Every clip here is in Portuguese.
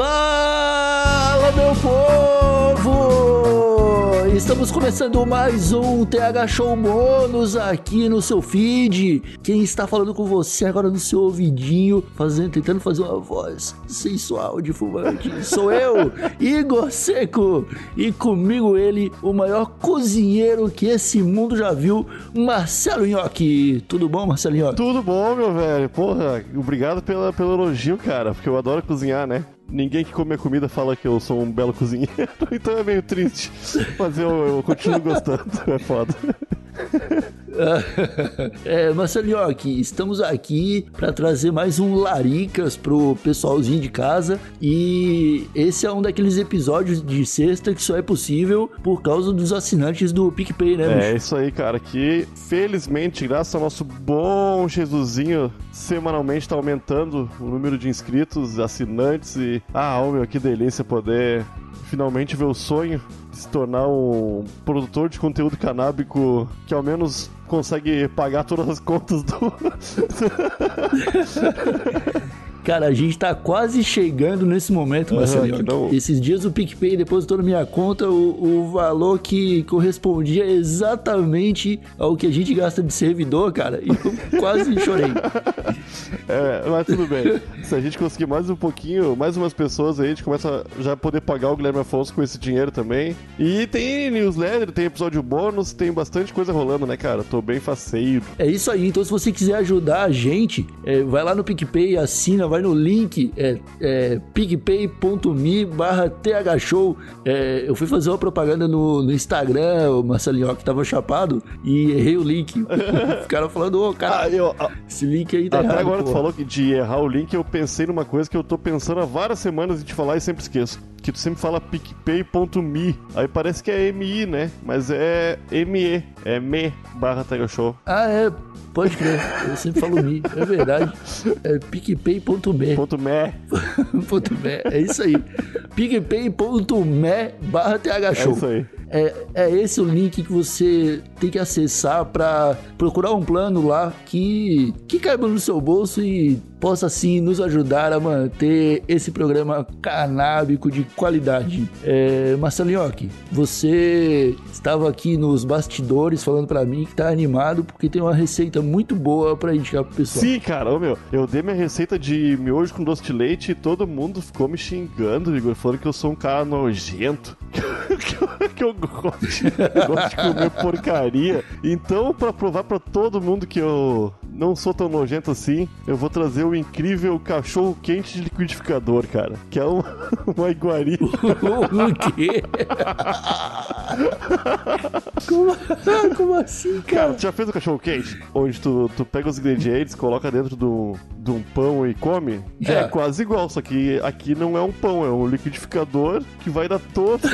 Fala, meu povo! Estamos começando mais um TH Show Bônus aqui no seu feed. Quem está falando com você agora no seu ouvidinho, fazendo, tentando fazer uma voz sensual de fumante, sou eu, Igor Seco. E comigo ele, o maior cozinheiro que esse mundo já viu, Marcelo Nhoque. Tudo bom, Marcelo Nhoque? Tudo bom, meu velho. Porra, obrigado pela, pelo elogio, cara, porque eu adoro cozinhar, né? Ninguém que come minha comida fala que eu sou um belo cozinheiro, então é meio triste. Mas eu, eu continuo gostando, é foda. é, Marcelinhoque, estamos aqui para trazer mais um Laricas pro pessoalzinho de casa e esse é um daqueles episódios de sexta que só é possível por causa dos assinantes do PicPay, né, bicho? É isso aí, cara, que felizmente, graças ao nosso bom Jesusinho, semanalmente tá aumentando o número de inscritos, assinantes e... Ah, meu, que delícia poder finalmente ver o sonho se tornar um produtor de conteúdo canábico que ao menos consegue pagar todas as contas do. Cara, a gente tá quase chegando nesse momento, Marcelinho. Uhum, Esses dias o PicPay depositou na minha conta o, o valor que correspondia exatamente ao que a gente gasta de servidor, cara. E eu quase chorei. É, mas tudo bem. Se a gente conseguir mais um pouquinho, mais umas pessoas aí, a gente começa a já poder pagar o Guilherme Afonso com esse dinheiro também. E tem newsletter, tem episódio bônus, tem bastante coisa rolando, né, cara? Tô bem faceiro. É isso aí. Então, se você quiser ajudar a gente, é, vai lá no PicPay, assina, vai no link é, é picpay.me barra thshow. É, eu fui fazer uma propaganda no, no Instagram, o Marcelinho que tava chapado, e errei o link. o cara falando, ô, oh, cara, ah, eu, ah, esse link aí tá até errado. agora pô. tu falou que de errar o link, eu pensei numa coisa que eu tô pensando há várias semanas em te falar e sempre esqueço. Que tu sempre fala picpay.me. Aí parece que é MI, né? Mas é ME. É me barra Show. Ah, é. Pode crer, eu sempre falo mi, é verdade. É picpay.me. Ponto me. Ponto me. É isso aí. picpay.me barra thshow. É isso aí. É, é esse o link que você tem que acessar para procurar um plano lá que, que caiba no seu bolso e possa assim nos ajudar a manter esse programa canábico de qualidade. É, Marcelinhoque, você estava aqui nos bastidores falando para mim que tá animado porque tem uma receita muito boa para indicar pro pessoal. Sim, cara, ô meu, eu dei minha receita de miojo com doce de leite e todo mundo ficou me xingando, Igor, falando que eu sou um cara nojento, que eu, gosto, eu gosto de comer porcaria. Então, para provar para todo mundo que eu não sou tão nojento assim, eu vou trazer o incrível cachorro quente de liquidificador, cara. Que é uma, uma iguaria. o quê? como, como assim, cara? Cara, tu já fez o cachorro quente? Onde tu, tu pega os ingredientes, coloca dentro do, de um pão e come? É. é quase igual, só que aqui não é um pão, é um liquidificador que vai dar todo.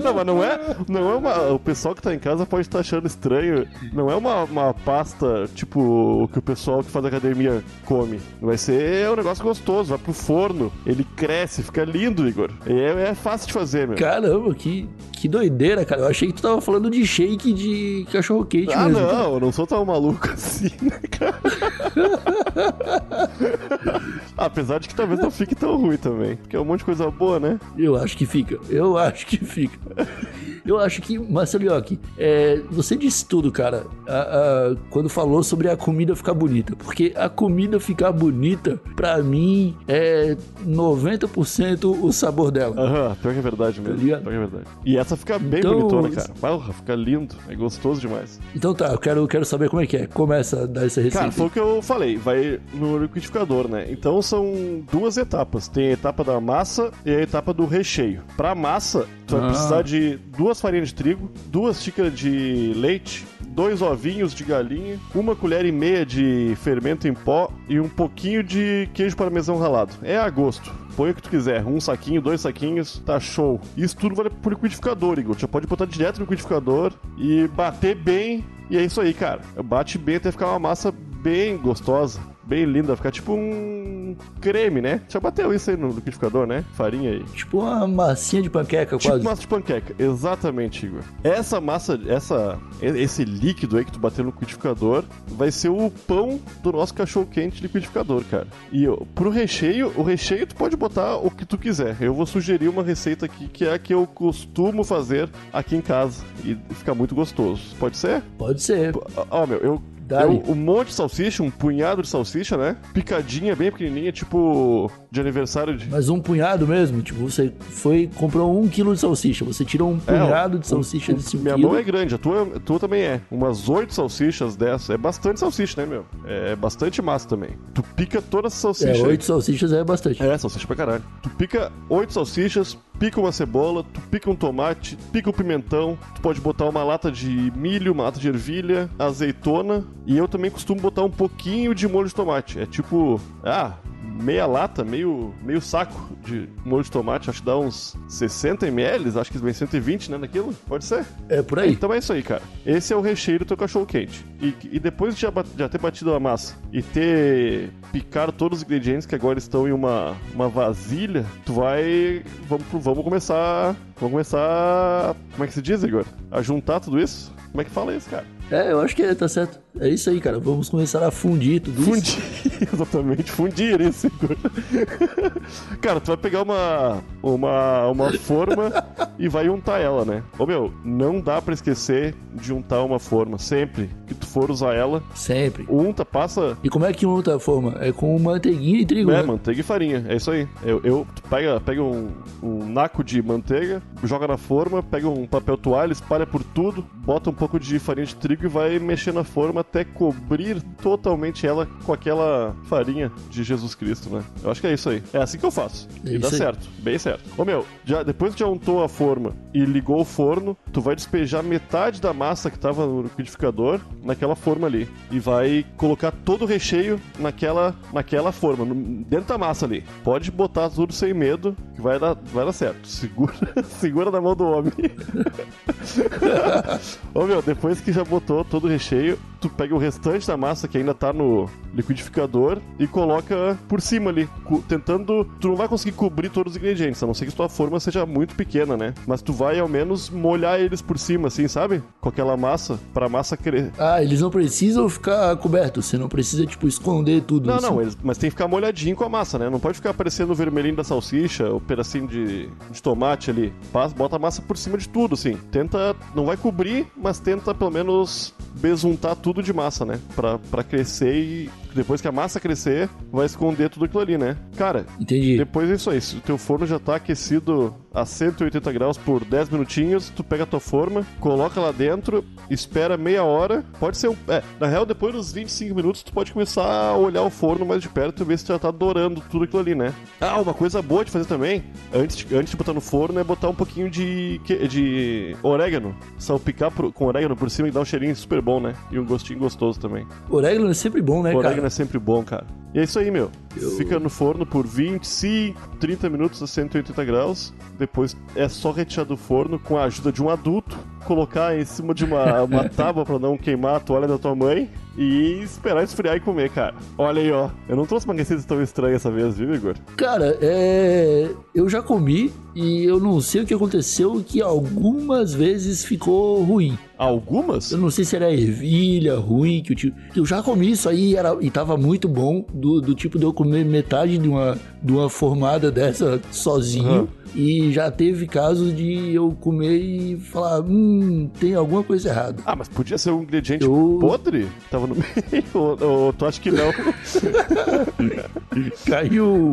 não, mas não é, não é uma. O pessoal que tá em casa pode estar achando estranho. Não é uma, uma pasta tipo o que o pessoal que faz academia come. Vai ser um negócio gostoso, vai pro forno, ele cresce, fica lindo, Igor. É, é fácil de fazer, meu. Caramba, que, que doideira, cara. Eu achei que tu tava falando de shake de cachorro quente ah, mesmo. Ah, não, eu não sou tão maluco assim, né, cara? Apesar de que talvez não fique tão ruim também. Porque é um monte de coisa boa, né? Eu acho que fica. Eu acho que fica. Eu acho que, Marcelioque, é, você disse tudo, cara, a, a, quando falou sobre a comida ficar bonita. Porque a comida ficar bonita, pra mim, é 90% o sabor dela. Aham, uhum, pior que é verdade mesmo. Tá pior que é verdade. E essa fica bem então, bonitona, cara. Porra, fica lindo. É gostoso demais. Então tá, eu quero, quero saber como é que é. Começa a dar essa receita. Cara, foi o que eu falei. Vai no liquidificador, né? Então são duas etapas. Tem a etapa da massa e a etapa do recheio. Pra massa, tu ah. vai precisar de duas farinhas de trigo, duas xícaras de leite, dois ovinhos de galinha, uma colher e meia de fermento em pó e um pouquinho de queijo parmesão ralado. É a gosto. Põe o que tu quiser, um saquinho, dois saquinhos, tá show. Isso tudo vale pro liquidificador, Igor. Já pode botar direto no liquidificador e bater bem. E é isso aí, cara. Bate bem até ficar uma massa bem gostosa, bem linda, ficar tipo um creme, né? Já bateu isso aí no liquidificador, né? Farinha aí. Tipo uma massinha de panqueca, Tipo quase. massa de panqueca, exatamente, Igor. Essa massa, essa, esse líquido aí que tu bateu no liquidificador vai ser o pão do nosso cachorro quente liquidificador, cara. E ó, pro recheio, o recheio tu pode botar o que tu quiser. Eu vou sugerir uma receita aqui que é a que eu costumo fazer aqui em casa e fica muito gostoso. Pode ser? Pode ser. Ó, meu, eu Eu, um monte de salsicha, um punhado de salsicha, né? Picadinha, bem pequenininha, tipo de aniversário de. Mas um punhado mesmo, tipo, você foi, comprou um quilo de salsicha, você tirou um punhado de salsicha um Minha quilo. mão é grande, a tua, a tua também é. Umas oito salsichas dessas. É bastante salsicha, né, meu? É bastante massa também. Tu pica toda essa É, salsicha. oito salsichas é bastante. É, salsicha pra caralho. Tu pica oito salsichas, pica uma cebola, tu pica um tomate, pica um pimentão, tu pode botar uma lata de milho, uma lata de ervilha, azeitona, e eu também costumo botar um pouquinho de molho de tomate. É tipo, ah, meia lata, meio, meio saco de molho de tomate, acho que dá uns 60 ml, acho que vem 120, né, naquilo? Pode ser? É por aí. Então é isso aí, cara. Esse é o recheio do teu cachorro quente. E, e depois de já, já ter batido a massa e ter picado todos os ingredientes que agora estão em uma, uma vasilha, tu vai. Vamos, vamos começar. Vamos começar. Como é que se diz, Igor? A juntar tudo isso? Como é que fala isso, cara? É, eu acho que é, tá certo. É isso aí, cara. Vamos começar a fundir tudo isso. Fundir, exatamente, fundir isso. Cara, tu vai pegar uma, uma, uma forma e vai untar ela, né? Ô meu, não dá pra esquecer de untar uma forma. Sempre que tu for usar ela, Sempre. unta, passa E como é que unta a forma? É com manteiguinha e trigo, é, né? manteiga e farinha. É isso aí. Eu, eu pega, pega um, um naco de manteiga, joga na forma, pega um papel toalha, espalha por tudo, bota um pouco de farinha de trigo e vai mexer na forma até cobrir totalmente ela com aquela farinha de Jesus Cristo, né? Eu acho que é isso aí. É assim que eu faço. É e dá aí. certo. Bem certo. Ô meu, já, depois que já untou a forma e ligou o forno, tu vai despejar metade da massa que tava no liquidificador naquela forma ali. E vai colocar todo o recheio naquela, naquela forma, no- dentro da massa ali. Pode botar tudo sem medo, que vai dar, vai dar certo. Segura, segura na mão do homem. Ô meu, depois que já botou todo o recheio, tu pega o restante da massa que ainda tá no liquidificador e coloca por cima ali, tentando. Tu não vai conseguir cobrir todos os ingredientes, a não ser que tua forma seja muito pequena, né? Mas tu vai ao menos molhar eles por cima, assim, sabe? Com aquela massa, pra massa crescer. Ah, eles não precisam ficar cobertos. Você não precisa, tipo, esconder tudo. Não, assim. não, eles, mas tem que ficar molhadinho com a massa, né? Não pode ficar aparecendo o vermelhinho da salsicha, o pedacinho de, de tomate ali. Bota a massa por cima de tudo, assim. Tenta, não vai cobrir, mas tenta pelo menos besuntar tudo de massa, né? Pra, pra crescer e depois que a massa crescer, vai esconder tudo aquilo ali, né? Cara, Entendi. depois é isso aí. Se o teu forno já tá aquecido a 180 graus por 10 minutinhos, tu pega a tua forma, coloca lá dentro, espera meia hora. Pode ser um. É, na real, depois dos 25 minutos, tu pode começar a olhar o forno mais de perto e ver se já tá dourando tudo aquilo ali, né? Ah, uma coisa boa de fazer também, antes de, antes de botar no forno, é botar um pouquinho de, de orégano. Salpicar por- com orégano por cima e dar um cheirinho super bom, né? E um gostinho gostoso também. Orégano é sempre bom, né, orégano cara? É sempre bom, cara. E é isso aí, meu. Eu- Fica no forno por 25, 30 minutos a 180 graus. Depois é só retirar do forno com a ajuda de um adulto, colocar em cima de uma, uma tábua pra não queimar a toalha da tua mãe e esperar esfriar e comer, cara. Olha aí, ó. Eu não trouxe uma receita tão estranha essa vez, viu, Igor? Cara, é. Eu já comi e eu não sei o que aconteceu, que algumas vezes ficou ruim. Algumas? Eu não sei se era ervilha, ruim, que eu, ti- que eu já comi isso aí era, e tava muito bom, do, do tipo de eu comer metade de uma, de uma formada dessa sozinho. Aham. E já teve casos de eu comer e falar, hum, tem alguma coisa errada. Ah, mas podia ser um ingrediente Eu- podre? Tava no meio? ou, ou tu acha que não? Caiu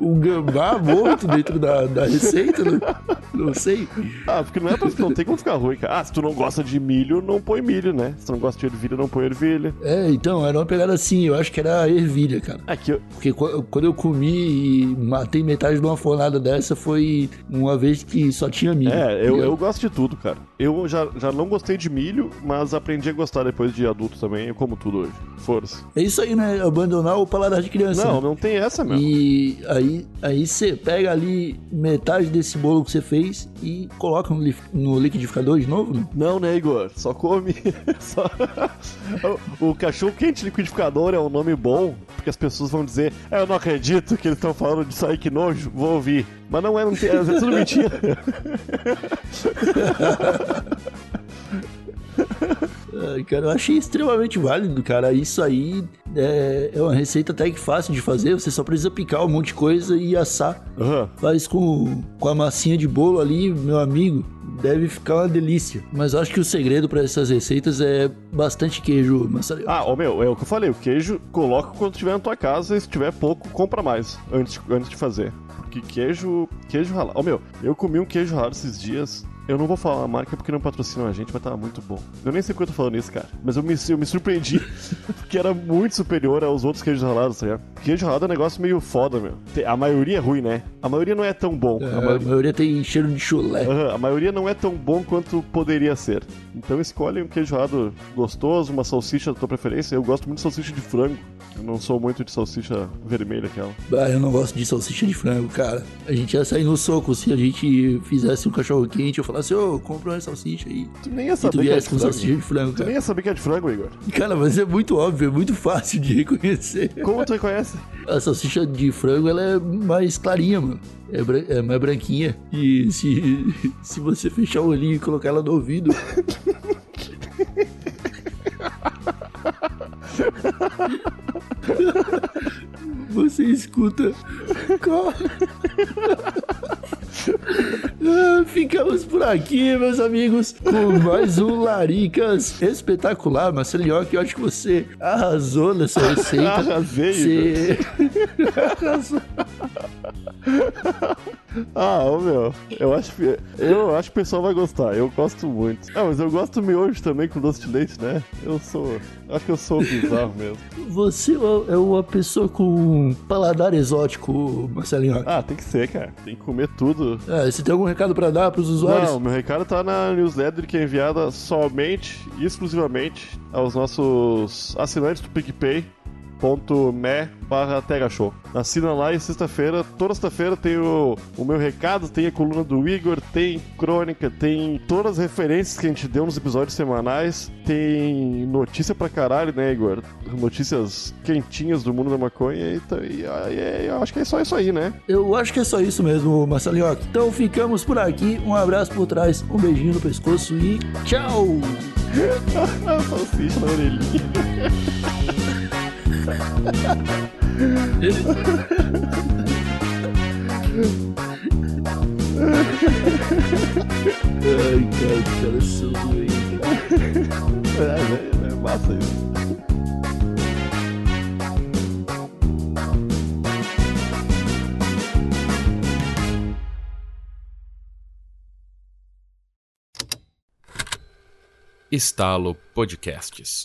um gambá morto dentro da, da receita, não, não sei. Ah, porque não é pra, não tem como ficar ruim, cara. Ah, se tu não gosta de milho, não põe milho, né? Se tu não gosta de ervilha, não põe ervilha. É, então, era uma pegada assim, eu acho que era ervilha, cara. Aqui, ó. Porque qu- quando eu comi e matei metade de uma fornada dessa, foi uma vez que só tinha milho. É, eu, eu gosto de tudo, cara. Eu já, já não gostei de milho, mas aprendi a gostar depois de adulto também. Eu como tudo hoje. Força. É isso aí, né? Abandonar o paladar de criança. Não, né? não tem essa, meu. E aí aí você pega ali metade desse bolo que você fez e coloca no, li- no liquidificador de novo? Não? Não, né, Igor? Só come. Só- o, o cachorro quente liquidificador é um nome bom, porque as pessoas vão dizer: "É, Eu não acredito que eles estão falando disso aí, que nojo, vou ouvir. Mas não é, não tem, é tudo mentira. Ai, cara, eu achei extremamente válido, cara. Isso aí é, é uma receita até que fácil de fazer. Você só precisa picar um monte de coisa e assar. Aham. Faz com, com a massinha de bolo ali, meu amigo. Deve ficar uma delícia. Mas eu acho que o segredo para essas receitas é bastante queijo mussarela. Ah, ô meu, é o que eu falei, o queijo coloca quando tiver na tua casa e se tiver pouco, compra mais antes, antes de fazer. Porque queijo, queijo ralado. Ô meu, eu comi um queijo ralado esses dias. Eu não vou falar a marca porque não patrocinam a gente, mas tava muito bom. Eu nem sei porque eu tô falando isso, cara. Mas eu me, eu me surpreendi porque era muito superior aos outros queijos ralados, tá ligado? Queijo ralado é um negócio meio foda, meu. A maioria é ruim, né? A maioria não é tão bom. É, A a maioria... maioria tem cheiro de chulé. Aham, a maioria não é tão bom quanto poderia ser. Então escolhe um queijo ralado gostoso, uma salsicha da tua preferência. Eu gosto muito de salsicha de frango. Eu não sou muito de salsicha vermelha aquela. Ah, eu não gosto de salsicha de frango, cara. A gente ia sair no soco se a gente fizesse um cachorro quente. Eu falasse, ô, compra uma salsicha aí. Tu nem ia tu saber que é de com frango. salsicha de frango, Tu cara. nem ia saber que é de frango, Igor. Cara, mas é muito óbvio, é muito fácil de reconhecer. Como tu reconhece? A salsicha de frango, ela é mais clarinha, mano. É, é mais branquinha. E se, se você fechar o olhinho e colocar ela no ouvido... Você escuta... Ah, Ficamos por aqui, meus amigos, com mais um Laricas espetacular. Marcelinho, que eu acho que você arrasou nessa receita. Arrasei, Você... Ah, ô meu, eu acho, que- eu acho que o pessoal vai gostar, eu gosto muito. Ah, mas eu gosto do miojo também com doce de leite, né? Eu sou. Acho que eu sou bizarro mesmo. Você é uma pessoa com paladar exótico, Marcelinho. Ah, tem que ser, cara. Tem que comer tudo. É, você tem algum recado pra dar pros usuários? Não, meu recado tá na newsletter que é enviada somente e exclusivamente aos nossos assinantes do PicPay. Ponto me barra Show. Assina lá e sexta-feira, toda sexta-feira tem o, o meu recado, tem a coluna do Igor, tem crônica, tem todas as referências que a gente deu nos episódios semanais, tem notícia pra caralho, né, Igor? Notícias quentinhas do mundo da maconha e, tá- e, aí, eu acho que é só isso aí, né? Eu acho que é só isso mesmo, Marcelinho. Então ficamos por aqui. Um abraço por trás, um beijinho no pescoço e tchau! Salsicha na orelhinha. Ai, cara. É, é, é massa isso. Estalo Podcasts.